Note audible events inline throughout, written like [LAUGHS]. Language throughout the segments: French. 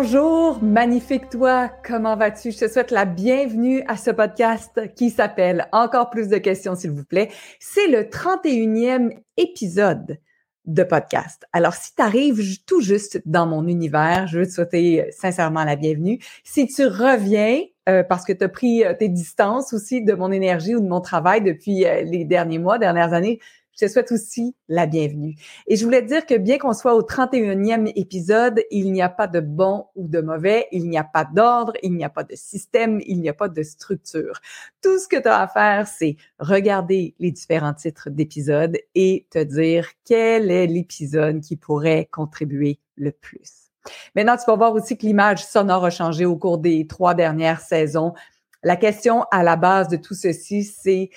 Bonjour, magnifique toi, comment vas-tu? Je te souhaite la bienvenue à ce podcast qui s'appelle Encore plus de questions, s'il vous plaît. C'est le 31e épisode de podcast. Alors, si tu arrives tout juste dans mon univers, je veux te souhaiter sincèrement la bienvenue. Si tu reviens, euh, parce que tu as pris euh, tes distances aussi de mon énergie ou de mon travail depuis euh, les derniers mois, dernières années, je te souhaite aussi la bienvenue. Et je voulais te dire que bien qu'on soit au 31e épisode, il n'y a pas de bon ou de mauvais, il n'y a pas d'ordre, il n'y a pas de système, il n'y a pas de structure. Tout ce que tu as à faire, c'est regarder les différents titres d'épisodes et te dire quel est l'épisode qui pourrait contribuer le plus. Maintenant, tu vas voir aussi que l'image sonore a changé au cours des trois dernières saisons. La question à la base de tout ceci, c'est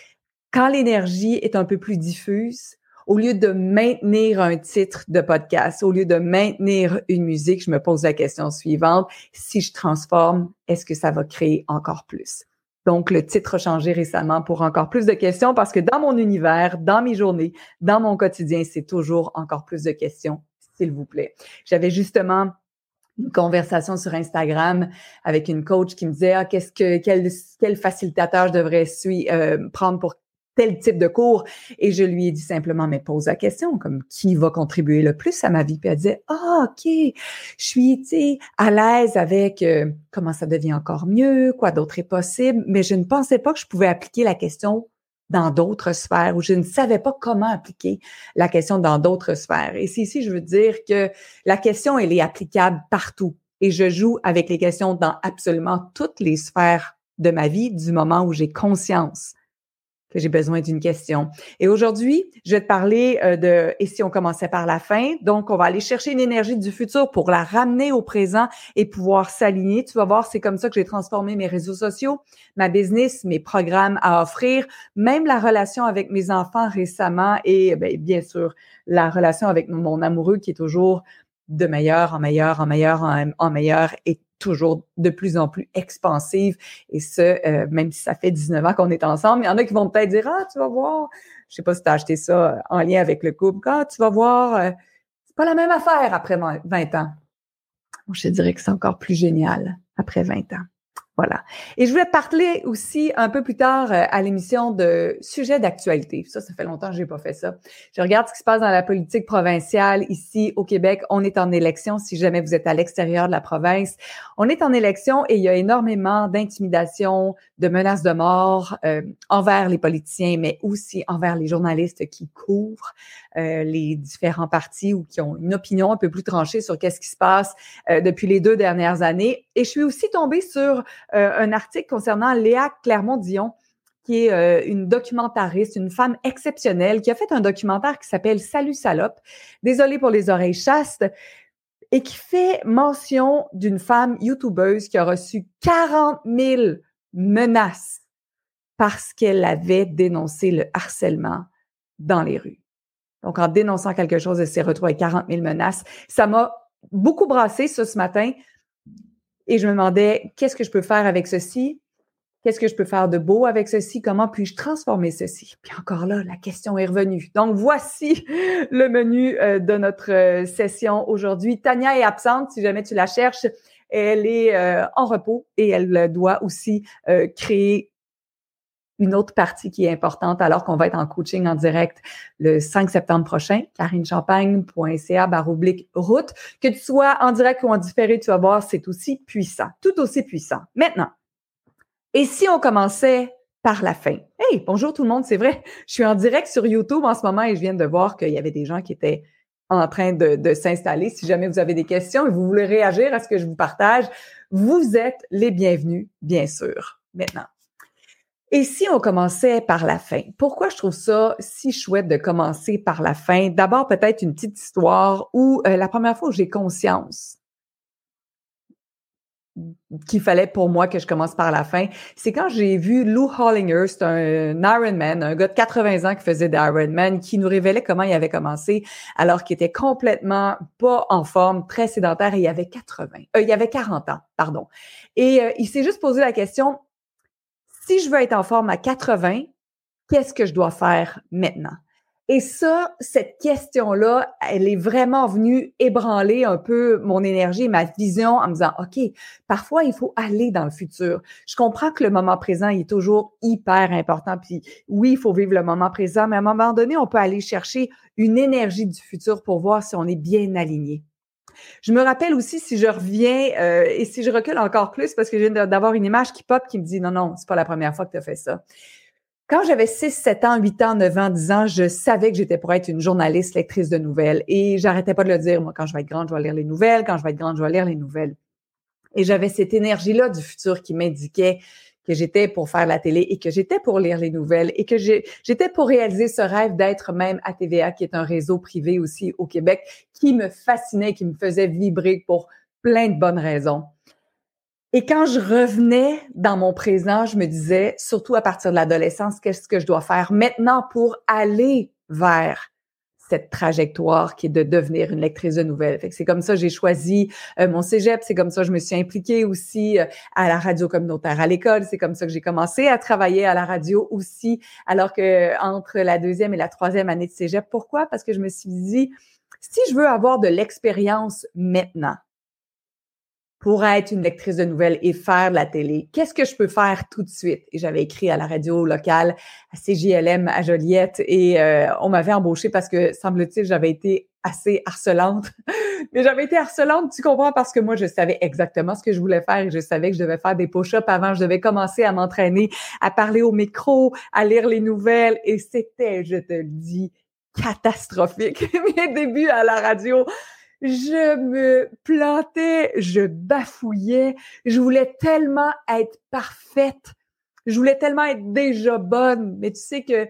quand l'énergie est un peu plus diffuse, au lieu de maintenir un titre de podcast, au lieu de maintenir une musique, je me pose la question suivante. Si je transforme, est-ce que ça va créer encore plus? Donc, le titre a changé récemment pour encore plus de questions parce que dans mon univers, dans mes journées, dans mon quotidien, c'est toujours encore plus de questions, s'il vous plaît. J'avais justement une conversation sur Instagram avec une coach qui me disait ah, qu'est-ce que quel, quel facilitateur je devrais suivre, euh, prendre pour tel type de cours. Et je lui ai dit simplement, mais pose la question, comme qui va contribuer le plus à ma vie? Puis elle disait, ah, OK, je suis, tu à l'aise avec euh, comment ça devient encore mieux, quoi d'autre est possible, mais je ne pensais pas que je pouvais appliquer la question dans d'autres sphères ou je ne savais pas comment appliquer la question dans d'autres sphères. Et c'est ici, je veux dire que la question, elle est applicable partout. Et je joue avec les questions dans absolument toutes les sphères de ma vie du moment où j'ai conscience que j'ai besoin d'une question. Et aujourd'hui, je vais te parler euh, de et si on commençait par la fin. Donc, on va aller chercher une énergie du futur pour la ramener au présent et pouvoir s'aligner. Tu vas voir, c'est comme ça que j'ai transformé mes réseaux sociaux, ma business, mes programmes à offrir, même la relation avec mes enfants récemment et bien, bien sûr la relation avec mon amoureux qui est toujours de meilleur en meilleur en meilleur en, meilleur et toujours de plus en plus expansive. Et ce, euh, même si ça fait 19 ans qu'on est ensemble, il y en a qui vont peut-être dire, ah, tu vas voir, je sais pas si tu as acheté ça en lien avec le couple, ah, tu vas voir, euh, c'est pas la même affaire après 20 ans. Je dirais que c'est encore plus génial après 20 ans. Voilà. Et je voulais parler aussi un peu plus tard euh, à l'émission de sujets d'actualité. Ça, ça fait longtemps que j'ai pas fait ça. Je regarde ce qui se passe dans la politique provinciale ici au Québec. On est en élection. Si jamais vous êtes à l'extérieur de la province, on est en élection et il y a énormément d'intimidation, de menaces de mort euh, envers les politiciens, mais aussi envers les journalistes qui couvrent euh, les différents partis ou qui ont une opinion un peu plus tranchée sur qu'est-ce qui se passe euh, depuis les deux dernières années. Et je suis aussi tombée sur euh, un article concernant Léa Clermont-Dion, qui est une documentariste, une femme exceptionnelle, qui a fait un documentaire qui s'appelle Salut salope. Désolée pour les oreilles chastes et qui fait mention d'une femme youtubeuse qui a reçu 40 000 menaces parce qu'elle avait dénoncé le harcèlement dans les rues. Donc, en dénonçant quelque chose, elle s'est retrouvée avec 40 000 menaces. Ça m'a beaucoup brassé ça ce matin et je me demandais qu'est-ce que je peux faire avec ceci? Qu'est-ce que je peux faire de beau avec ceci? Comment puis-je transformer ceci? Puis encore là, la question est revenue. Donc, voici [LAUGHS] le menu euh, de notre euh, session aujourd'hui. Tania est absente. Si jamais tu la cherches, elle est euh, en repos et elle doit aussi créer une autre partie qui est importante alors qu'on va être en coaching en direct le 5 septembre prochain, carinechampagne.ca baroblique route. Que tu sois en direct ou en différé, tu vas voir, c'est aussi puissant, tout aussi puissant. Maintenant, et si on commençait par la fin? Hey, bonjour tout le monde, c'est vrai, [LAUGHS] je suis en direct sur YouTube en ce moment et je viens de voir qu'il y avait des gens qui étaient en train de s'installer. Si jamais vous avez des questions et vous voulez réagir à ce que je vous partage, vous êtes les bienvenus, bien sûr. Maintenant, et si on commençait par la fin? Pourquoi je trouve ça si chouette de commencer par la fin? D'abord, peut-être une petite histoire où euh, la première fois où j'ai conscience qu'il fallait pour moi que je commence par la fin, c'est quand j'ai vu Lou Hollinger, c'est un Ironman, un gars de 80 ans qui faisait des Ironman, qui nous révélait comment il avait commencé alors qu'il était complètement pas en forme, très sédentaire et il avait 80, euh, il avait 40 ans, pardon. Et euh, il s'est juste posé la question, si je veux être en forme à 80, qu'est-ce que je dois faire maintenant? Et ça, cette question-là, elle est vraiment venue ébranler un peu mon énergie, ma vision en me disant, OK, parfois, il faut aller dans le futur. Je comprends que le moment présent est toujours hyper important. Puis oui, il faut vivre le moment présent, mais à un moment donné, on peut aller chercher une énergie du futur pour voir si on est bien aligné. Je me rappelle aussi si je reviens euh, et si je recule encore plus parce que viens d'avoir une image qui pop qui me dit non, non, c'est pas la première fois que tu as fait ça. Quand j'avais 6, 7 ans, 8 ans, 9 ans, 10 ans, je savais que j'étais pour être une journaliste, lectrice de nouvelles. Et j'arrêtais pas de le dire. Moi, quand je vais être grande, je vais lire les nouvelles. Quand je vais être grande, je vais lire les nouvelles. Et j'avais cette énergie-là du futur qui m'indiquait que j'étais pour faire la télé et que j'étais pour lire les nouvelles et que j'étais pour réaliser ce rêve d'être même à TVA, qui est un réseau privé aussi au Québec, qui me fascinait, qui me faisait vibrer pour plein de bonnes raisons. Et quand je revenais dans mon présent, je me disais, surtout à partir de l'adolescence, qu'est-ce que je dois faire maintenant pour aller vers cette trajectoire qui est de devenir une lectrice de nouvelles. c'est comme ça que j'ai choisi euh, mon cégep, c'est comme ça que je me suis impliquée aussi euh, à la radio communautaire à l'école, c'est comme ça que j'ai commencé à travailler à la radio aussi, alors que entre la deuxième et la troisième année de cégep. Pourquoi? Parce que je me suis dit, si je veux avoir de l'expérience maintenant, pour être une lectrice de nouvelles et faire de la télé. Qu'est-ce que je peux faire tout de suite? Et j'avais écrit à la radio locale, à CJLM, à Joliette, et euh, on m'avait embauchée parce que, semble-t-il, j'avais été assez harcelante. [LAUGHS] Mais j'avais été harcelante, tu comprends, parce que moi, je savais exactement ce que je voulais faire et je savais que je devais faire des push-ups avant. Je devais commencer à m'entraîner, à parler au micro, à lire les nouvelles. Et c'était, je te le dis, catastrophique. [LAUGHS] Mes débuts à la radio, je me plantais, je bafouillais, je voulais tellement être parfaite, je voulais tellement être déjà bonne, mais tu sais que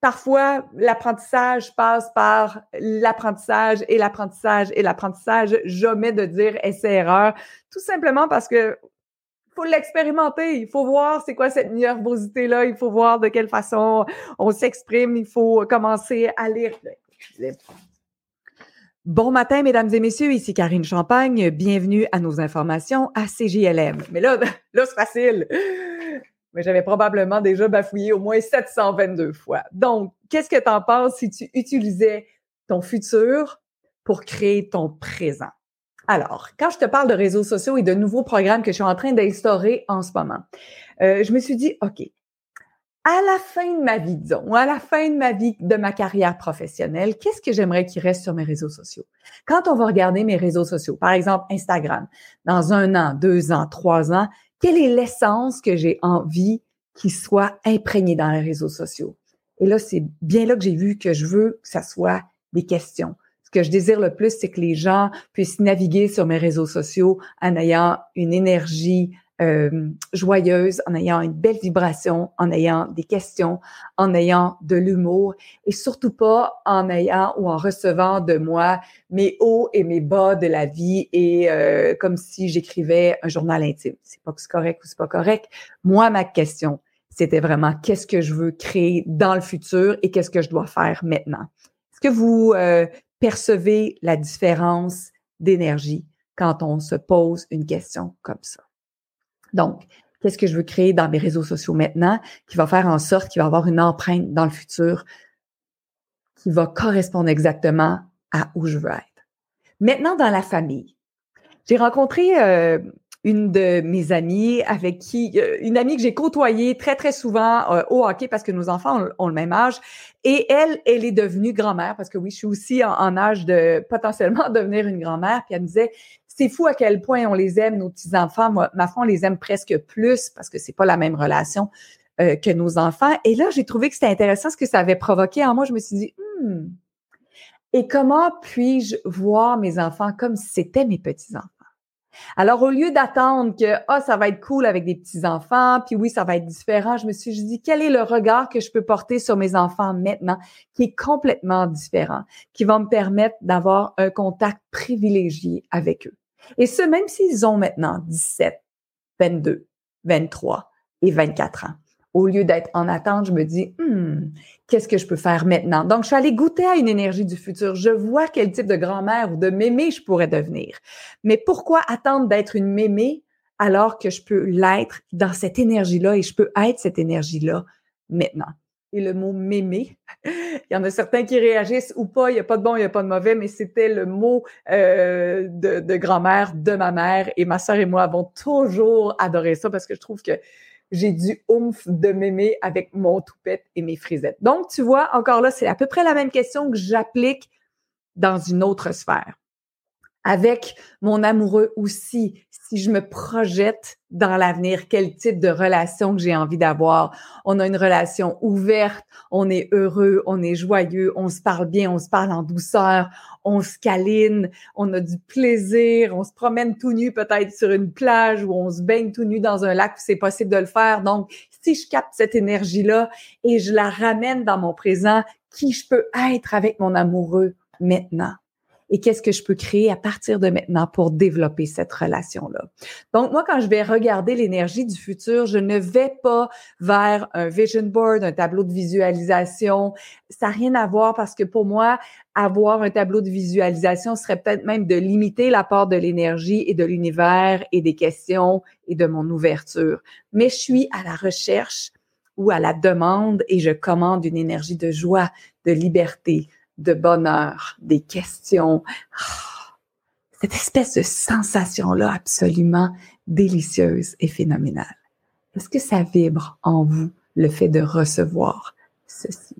parfois l'apprentissage passe par l'apprentissage et l'apprentissage et l'apprentissage, jamais de dire essai-erreur, tout simplement parce que faut l'expérimenter, il faut voir c'est quoi cette nervosité-là, il faut voir de quelle façon on s'exprime, il faut commencer à lire. Bon matin, mesdames et messieurs, ici Karine Champagne. Bienvenue à nos informations à CGLM. Mais là, [LAUGHS] là, c'est facile. Mais j'avais probablement déjà bafouillé au moins 722 fois. Donc, qu'est-ce que tu en penses si tu utilisais ton futur pour créer ton présent? Alors, quand je te parle de réseaux sociaux et de nouveaux programmes que je suis en train d'instaurer en ce moment, euh, je me suis dit, OK, à la fin de ma vie, disons, à la fin de ma vie, de ma carrière professionnelle, qu'est-ce que j'aimerais qu'il reste sur mes réseaux sociaux? Quand on va regarder mes réseaux sociaux, par exemple Instagram, dans un an, deux ans, trois ans, quelle est l'essence que j'ai envie qu'il soit imprégné dans les réseaux sociaux? Et là, c'est bien là que j'ai vu que je veux que ça soit des questions. Ce que je désire le plus, c'est que les gens puissent naviguer sur mes réseaux sociaux en ayant une énergie euh, joyeuse, en ayant une belle vibration, en ayant des questions, en ayant de l'humour et surtout pas en ayant ou en recevant de moi mes hauts et mes bas de la vie et euh, comme si j'écrivais un journal intime. C'est pas que c'est correct ou c'est pas correct. Moi, ma question, c'était vraiment qu'est-ce que je veux créer dans le futur et qu'est-ce que je dois faire maintenant? Est-ce que vous euh, percevez la différence d'énergie quand on se pose une question comme ça? Donc, qu'est-ce que je veux créer dans mes réseaux sociaux maintenant qui va faire en sorte qu'il va avoir une empreinte dans le futur qui va correspondre exactement à où je veux être? Maintenant, dans la famille, j'ai rencontré euh, une de mes amies avec qui, euh, une amie que j'ai côtoyée très, très souvent euh, au hockey parce que nos enfants ont, le même âge. Et elle, elle est devenue grand-mère parce que oui, je suis aussi en, en âge de potentiellement [LAUGHS] devenir une grand-mère. Puis elle me disait, c'est fou à quel point on les aime, nos petits-enfants. Moi, ma foi, on les aime presque plus parce que c'est pas la même relation euh, que nos enfants. Et là, j'ai trouvé que c'était intéressant ce que ça avait provoqué en moi. Je me suis dit, hmm, et comment puis-je voir mes enfants comme si c'était mes petits-enfants? Alors, au lieu d'attendre que, ah, ça va être cool avec des petits-enfants, puis oui, ça va être différent, je me suis dit, quel est le regard que je peux porter sur mes enfants maintenant qui est complètement différent, qui va me permettre d'avoir un contact privilégié avec eux? Et ce, même s'ils ont maintenant 17, 22, 23 et 24 ans. Au lieu d'être en attente, je me dis, hmm, qu'est-ce que je peux faire maintenant? Donc, je suis allée goûter à une énergie du futur. Je vois quel type de grand-mère ou de mémé je pourrais devenir. Mais pourquoi attendre d'être une mémé alors que je peux l'être dans cette énergie-là et je peux être cette énergie-là maintenant? Et le mot mémé. il y en a certains qui réagissent ou pas, il n'y a pas de bon, il n'y a pas de mauvais, mais c'était le mot euh, de, grand-mère de ma mère et ma sœur et moi avons toujours adoré ça parce que je trouve que j'ai du oomph de mémé avec mon toupette et mes frisettes. Donc, tu vois, encore là, c'est à peu près la même question que j'applique dans une autre sphère avec mon amoureux aussi, si je me projette dans l'avenir, quel type de relation que j'ai envie d'avoir. On a une relation ouverte, on est heureux, on est joyeux, on se parle bien, on se parle en douceur, on se câline, on a du plaisir, on se promène tout nu peut-être sur une plage ou on se baigne tout nu dans un lac où c'est possible de le faire. Donc, si je capte cette énergie-là et je la ramène dans mon présent, qui je peux être avec mon amoureux maintenant? Et qu'est-ce que je peux créer à partir de maintenant pour développer cette relation-là. Donc, moi, quand je vais regarder l'énergie du futur, je ne vais pas vers un vision board, un tableau de visualisation. Ça n'a rien à voir parce que pour moi, avoir un tableau de visualisation serait peut-être même de limiter l'apport de l'énergie et de l'univers et des questions et de mon ouverture. Mais je suis à la recherche ou à la demande et je commande une énergie de joie, de liberté, de bonheur, des questions. Ah, cette espèce de sensation-là absolument délicieuse et phénoménale. Est-ce que ça vibre en vous, le fait de recevoir ceci?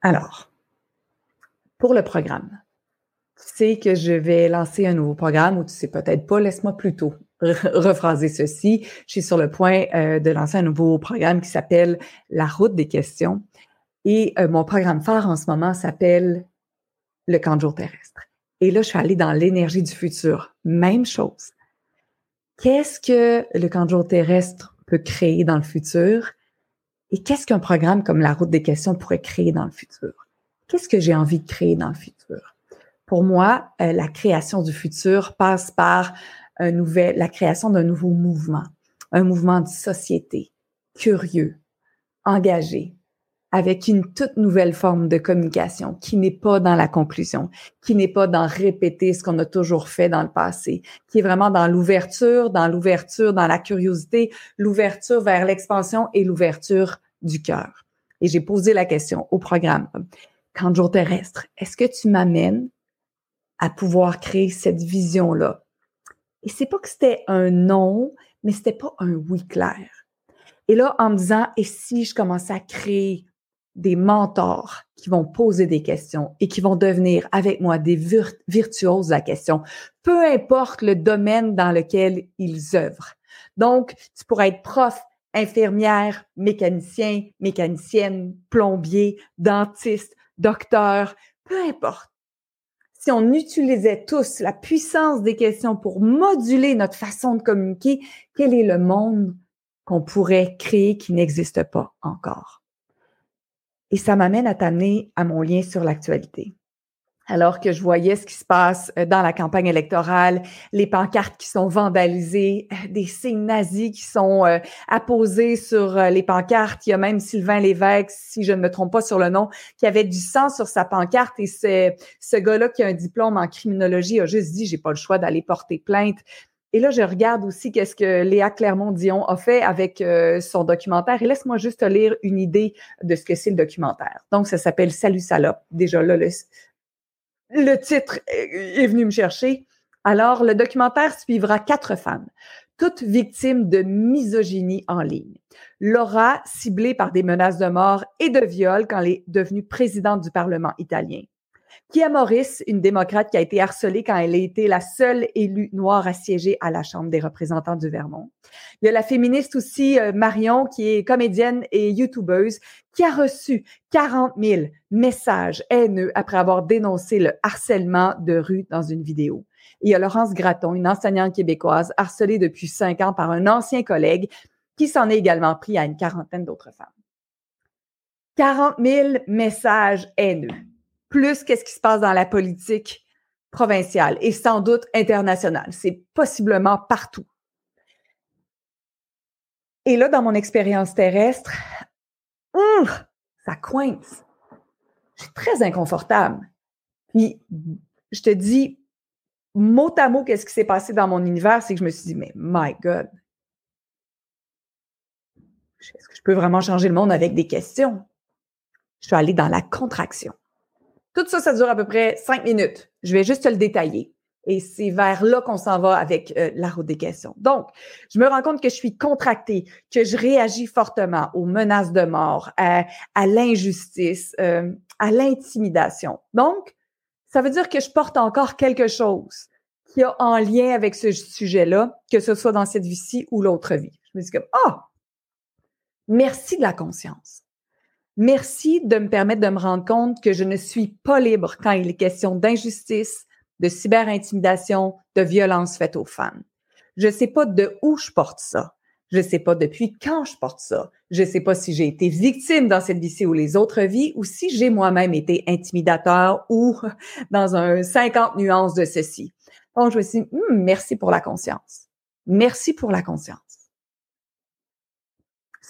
Alors, pour le programme, tu sais que je vais lancer un nouveau programme ou tu sais peut-être pas, laisse-moi plutôt rephraser ceci. Je suis sur le point euh, de lancer un nouveau programme qui s'appelle La route des questions. Et euh, mon programme phare en ce moment s'appelle le camp de jour terrestre. Et là, je suis allée dans l'énergie du futur. Même chose. Qu'est-ce que le camp de jour terrestre peut créer dans le futur? Et qu'est-ce qu'un programme comme la route des questions pourrait créer dans le futur? Qu'est-ce que j'ai envie de créer dans le futur? Pour moi, euh, la création du futur passe par la création d'un nouveau mouvement, un mouvement de société, curieux, engagé, avec une toute nouvelle forme de communication qui n'est pas dans la conclusion, qui n'est pas dans répéter ce qu'on a toujours fait dans le passé, qui est vraiment dans l'ouverture, dans l'ouverture, dans la curiosité, l'ouverture vers l'expansion et l'ouverture du cœur. Et j'ai posé la question au programme, quand jour terrestre, est-ce que tu m'amènes à pouvoir créer cette vision-là? Et c'est pas que c'était un non, mais c'était pas un oui clair. Et là, en me disant, et si je commençais à créer des mentors qui vont poser des questions et qui vont devenir avec moi des virtuoses la question, peu importe le domaine dans lequel ils œuvrent. Donc, tu pourrais être prof, infirmière, mécanicien, mécanicienne, plombier, dentiste, docteur, peu importe. Si on utilisait tous la puissance des questions pour moduler notre façon de communiquer, quel est le monde qu'on pourrait créer qui n'existe pas encore? Et ça m'amène à t'amener à mon lien sur l'actualité. Alors que je voyais ce qui se passe euh, dans la campagne électorale, les pancartes qui sont vandalisées, euh, des signes nazis qui sont euh, apposés sur les pancartes. Il y a même Sylvain Lévesque, si je ne me trompe pas sur le nom, qui avait du sang sur sa pancarte. Et ce gars-là qui a un diplôme en criminologie a juste dit, j'ai pas le choix d'aller porter plainte. Et là, je regarde aussi qu'est-ce que Léa Clermont-Dion a fait avec euh, son documentaire. Et laisse-moi juste te lire une idée de ce que c'est le documentaire. Donc, ça s'appelle Salut salope. Déjà là, le, le titre est venu me chercher. Alors, le documentaire suivra quatre femmes, toutes victimes de misogynie en ligne. Laura, ciblée par des menaces de mort et de viol quand elle est devenue présidente du Parlement italien. Kia Morris, une démocrate qui a été harcelée quand elle a été la seule élue noire à siéger à la Chambre des représentants du Vermont. Il y a la féministe aussi, euh, Marion, qui est comédienne et youtubeuse, qui a reçu 40 000 messages haineux après avoir dénoncé le harcèlement de rue dans une vidéo. il y a Laurence Gratton, une enseignante québécoise harcelée depuis cinq ans par un ancien collègue qui s'en est également pris à une quarantaine d'autres femmes. 40 000 messages haineux plus qu'est-ce qui se passe dans la politique provinciale et sans doute internationale. C'est possiblement partout. Et là, dans mon expérience terrestre, ça coince. Je suis très inconfortable. Puis, je te dis, mot à mot, qu'est-ce qui s'est passé dans mon univers, c'est que je me suis dit, mais my God, est-ce que je peux vraiment changer le monde avec des questions? Je suis allée dans la contraction. Tout ça, ça dure à peu près cinq minutes. Je vais juste te le détailler. Et c'est vers là qu'on s'en va avec euh, la route des questions. Donc, je me rends compte que je suis contractée, que je réagis fortement aux menaces de mort, à, l'injustice, euh, à l'intimidation. Donc, ça veut dire que je porte encore quelque chose qui a en lien avec ce sujet-là, que ce soit dans cette vie-ci ou l'autre vie. Je me dis comme, ah, merci de la conscience. Merci de me permettre de me rendre compte que je ne suis pas libre quand il est question d'injustice, de cyberintimidation, de violence faite aux femmes. Je ne sais pas de où je porte ça. Je ne sais pas depuis quand je porte ça. Je ne sais pas si j'ai été victime dans cette vie-ci ou les autres vies ou si j'ai moi-même été intimidateur ou [LAUGHS] dans un 50 nuances de ceci. Donc, je me suis dit, hmm, merci pour la conscience. Merci pour la conscience.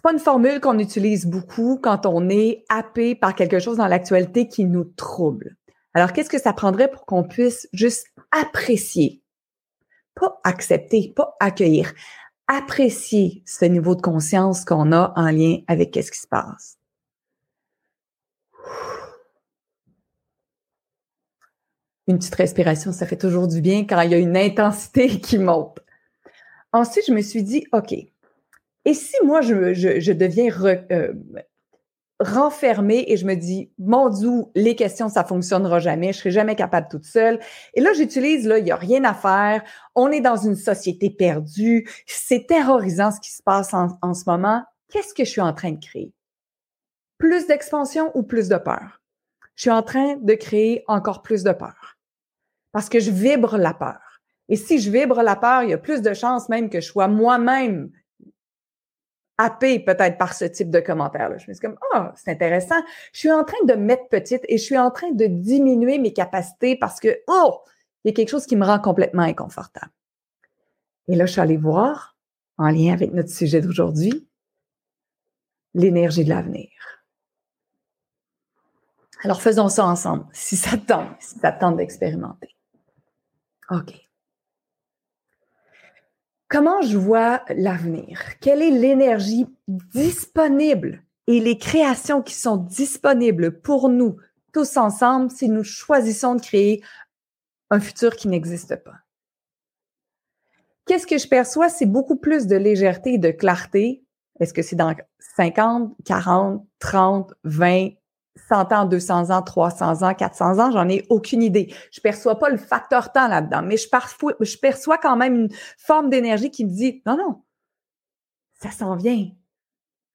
C'est pas une formule qu'on utilise beaucoup quand on est happé par quelque chose dans l'actualité qui nous trouble. Alors, qu'est-ce que ça prendrait pour qu'on puisse juste apprécier, pas accepter, pas accueillir, apprécier ce niveau de conscience qu'on a en lien avec qu'est-ce qui se passe? Une petite respiration, ça fait toujours du bien quand il y a une intensité [LAUGHS] qui monte. Ensuite, je me suis dit, OK, et si moi, je, deviens euh, renfermée et je me dis, mon Dieu, les questions, ça fonctionnera jamais, je serai jamais capable toute seule. Et là, j'utilise, là, il y a rien à faire. On est dans une société perdue. C'est terrorisant ce qui se passe en, en ce moment. Qu'est-ce que je suis en train de créer? Plus d'expansion ou plus de peur? Je suis en train de créer encore plus de peur. Parce que je vibre la peur. Et si je vibre la peur, il y a plus de chances même que je sois moi-même happé peut-être par ce type de commentaire-là. Je me suis comme, oh, c'est intéressant. Je suis en train de mettre petite et je suis en train de diminuer mes capacités parce que, oh, il y a quelque chose qui me rend complètement inconfortable. Et là, je suis allée voir, en lien avec notre sujet d'aujourd'hui, l'énergie de l'avenir. Alors, faisons ça ensemble, si ça tente, si ça tente d'expérimenter. OK. Comment je vois l'avenir? Quelle est l'énergie disponible et les créations qui sont disponibles pour nous tous ensemble si nous choisissons de créer un futur qui n'existe pas? Qu'est-ce que je perçois? C'est beaucoup plus de légèreté et de clarté. Est-ce que c'est dans 50, 40, 30, 20, 100 ans, 200 ans, 300 ans, 400 ans, j'en ai aucune idée. Je perçois pas le facteur temps là-dedans, mais je, je perçois quand même une forme d'énergie qui me dit, non, non, ça s'en vient.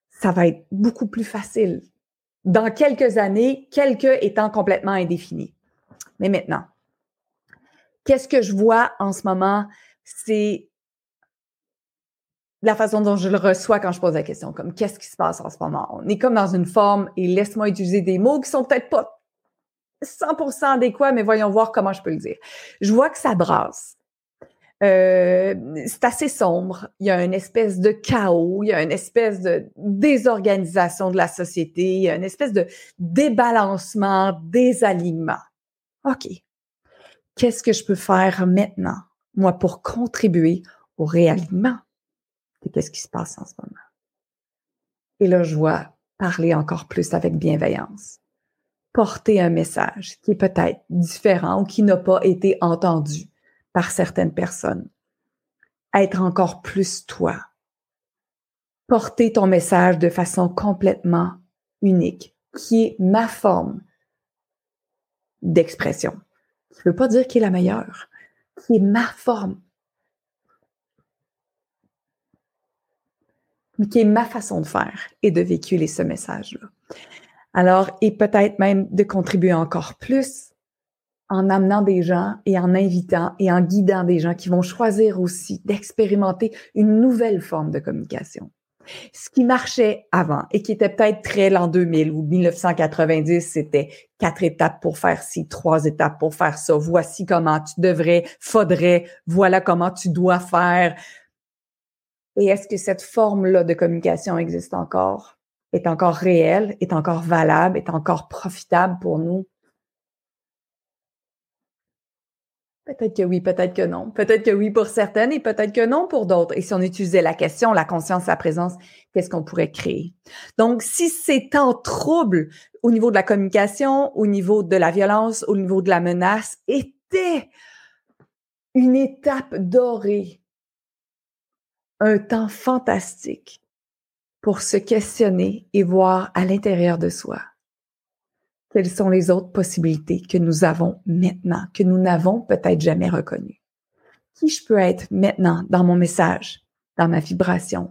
Ça va être beaucoup plus facile. Dans quelques années, quelques étant complètement indéfinis. Mais maintenant, qu'est-ce que je vois en ce moment? C'est la façon dont je le reçois quand je pose la question, comme qu'est-ce qui se passe en ce moment? On est comme dans une forme, et laisse-moi utiliser des mots qui sont peut-être pas 100% adéquats, mais voyons voir comment je peux le dire. Je vois que ça brasse. Euh, c'est assez sombre. Il y a une espèce de chaos, il y a une espèce de désorganisation de la société, il y a une espèce de débalancement, désalignement. OK. Qu'est-ce que je peux faire maintenant, moi, pour contribuer au réalignement? Qu'est-ce qui se passe en ce moment. Et là, je vois parler encore plus avec bienveillance, porter un message qui est peut-être différent ou qui n'a pas été entendu par certaines personnes. Être encore plus toi. Porter ton message de façon complètement unique, qui est ma forme d'expression. Je ne veux pas dire qui est la meilleure, qui est ma forme qui est ma façon de faire et de véhiculer ce message-là. Alors, et peut-être même de contribuer encore plus en amenant des gens et en invitant et en guidant des gens qui vont choisir aussi d'expérimenter une nouvelle forme de communication. Ce qui marchait avant et qui était peut-être très l'an 2000 ou 1990, c'était quatre étapes pour faire ci, trois étapes pour faire ça. Voici comment tu devrais, faudrait, voilà comment tu dois faire. Et est-ce que cette forme-là de communication existe encore, est encore réelle, est encore valable, est encore profitable pour nous? Peut-être que oui, peut-être que non. Peut-être que oui pour certaines et peut-être que non pour d'autres. Et si on utilisait la question, la conscience, la présence, qu'est-ce qu'on pourrait créer? Donc, si c'est en trouble au niveau de la communication, au niveau de la violence, au niveau de la menace, était une étape dorée, un temps fantastique pour se questionner et voir à l'intérieur de soi quelles sont les autres possibilités que nous avons maintenant, que nous n'avons peut-être jamais reconnues? Qui je peux être maintenant dans mon message, dans ma vibration,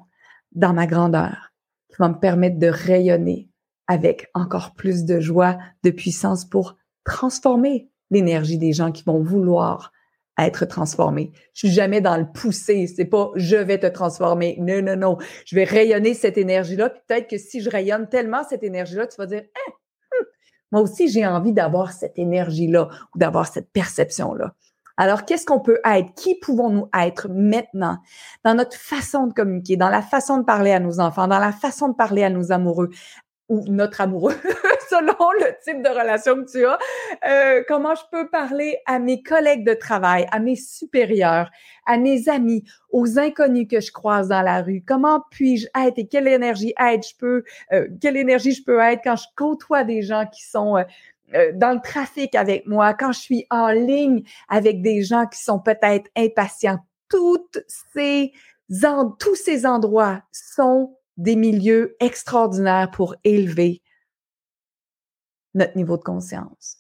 dans ma grandeur, qui va me permettre de rayonner avec encore plus de joie, de puissance pour transformer l'énergie des gens qui vont vouloir être transformés. Je suis jamais dans le pousser. C'est pas je vais te transformer. Non, non, non. Je vais rayonner cette énergie-là. Peut-être que si je rayonne tellement cette énergie-là, tu vas dire, hein, moi aussi, j'ai envie d'avoir cette énergie-là ou d'avoir cette perception-là. Alors, qu'est-ce qu'on peut être? Qui pouvons-nous être maintenant? Dans notre façon de communiquer, dans la façon de parler à nos enfants, dans la façon de parler à nos amoureux ou notre amoureux, [LAUGHS] selon le type de relation que tu as, euh, comment je peux parler à mes collègues de travail, à mes supérieurs, à mes amis, aux inconnus que je croise dans la rue? Comment puis-je être et quelle énergie être je peux, euh, quelle énergie je peux être quand je côtoie des gens qui sont euh, dans le trafic avec moi, quand je suis en ligne avec des gens qui sont peut-être impatients? Toutes ces, tous ces endroits sont des milieux extraordinaires pour élever notre niveau de conscience,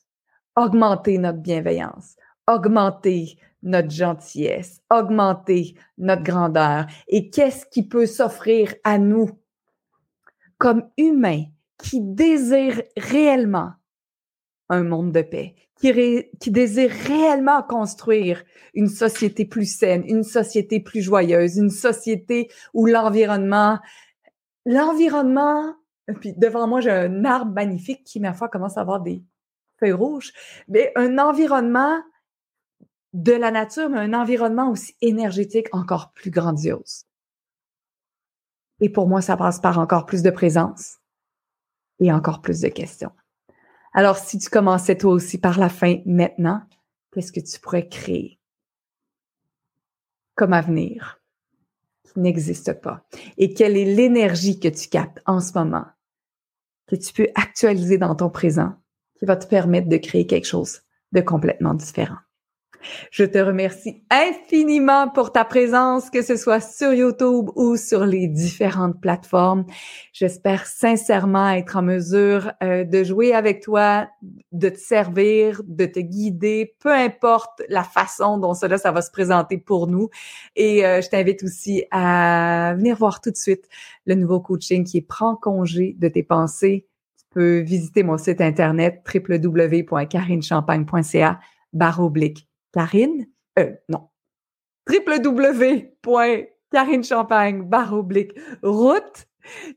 augmenter notre bienveillance, augmenter notre gentillesse, augmenter notre grandeur. Et qu'est-ce qui peut s'offrir à nous comme humains qui désirent réellement un monde de paix, qui, désirent réellement construire une société plus saine, une société plus joyeuse, une société où l'environnement, l'environnement puis devant moi, j'ai un arbre magnifique qui, ma foi, commence à avoir des feuilles rouges. Mais un environnement de la nature, mais un environnement aussi énergétique encore plus grandiose. Et pour moi, ça passe par encore plus de présence et encore plus de questions. Alors, si tu commençais toi aussi par la fin maintenant, qu'est-ce que tu pourrais créer comme avenir? N'existe pas? Et quelle est l'énergie que tu captes en ce moment que tu peux actualiser dans ton présent qui va te permettre de créer quelque chose de complètement différent? Je te remercie infiniment pour ta présence, que ce soit sur YouTube ou sur les différentes plateformes. J'espère sincèrement être en mesure euh, de jouer avec toi, de te servir, de te guider, peu importe la façon dont cela, ça va se présenter pour nous. Et euh, je t'invite aussi à venir voir tout de suite le nouveau coaching qui est Prends congé de tes pensées. Tu peux visiter mon site internet www.carinechampagne.ca barre oblique Karine, euh, non, www.carinechampagne barre oblique route.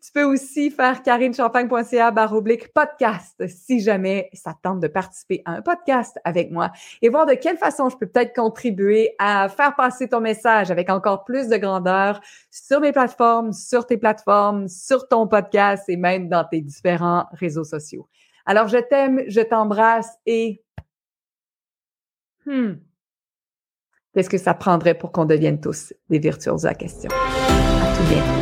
Tu peux aussi faire carinechampagne.ca barre oblique podcast si jamais ça tente de participer à un podcast avec moi et voir de quelle façon je peux peut-être contribuer à faire passer ton message avec encore plus de grandeur sur mes plateformes, sur tes plateformes, sur ton podcast et même dans tes différents réseaux sociaux. Alors, je t'aime, je t'embrasse et hmm, Qu'est-ce que ça prendrait pour qu'on devienne tous des virtuoses à question? À tout bientôt.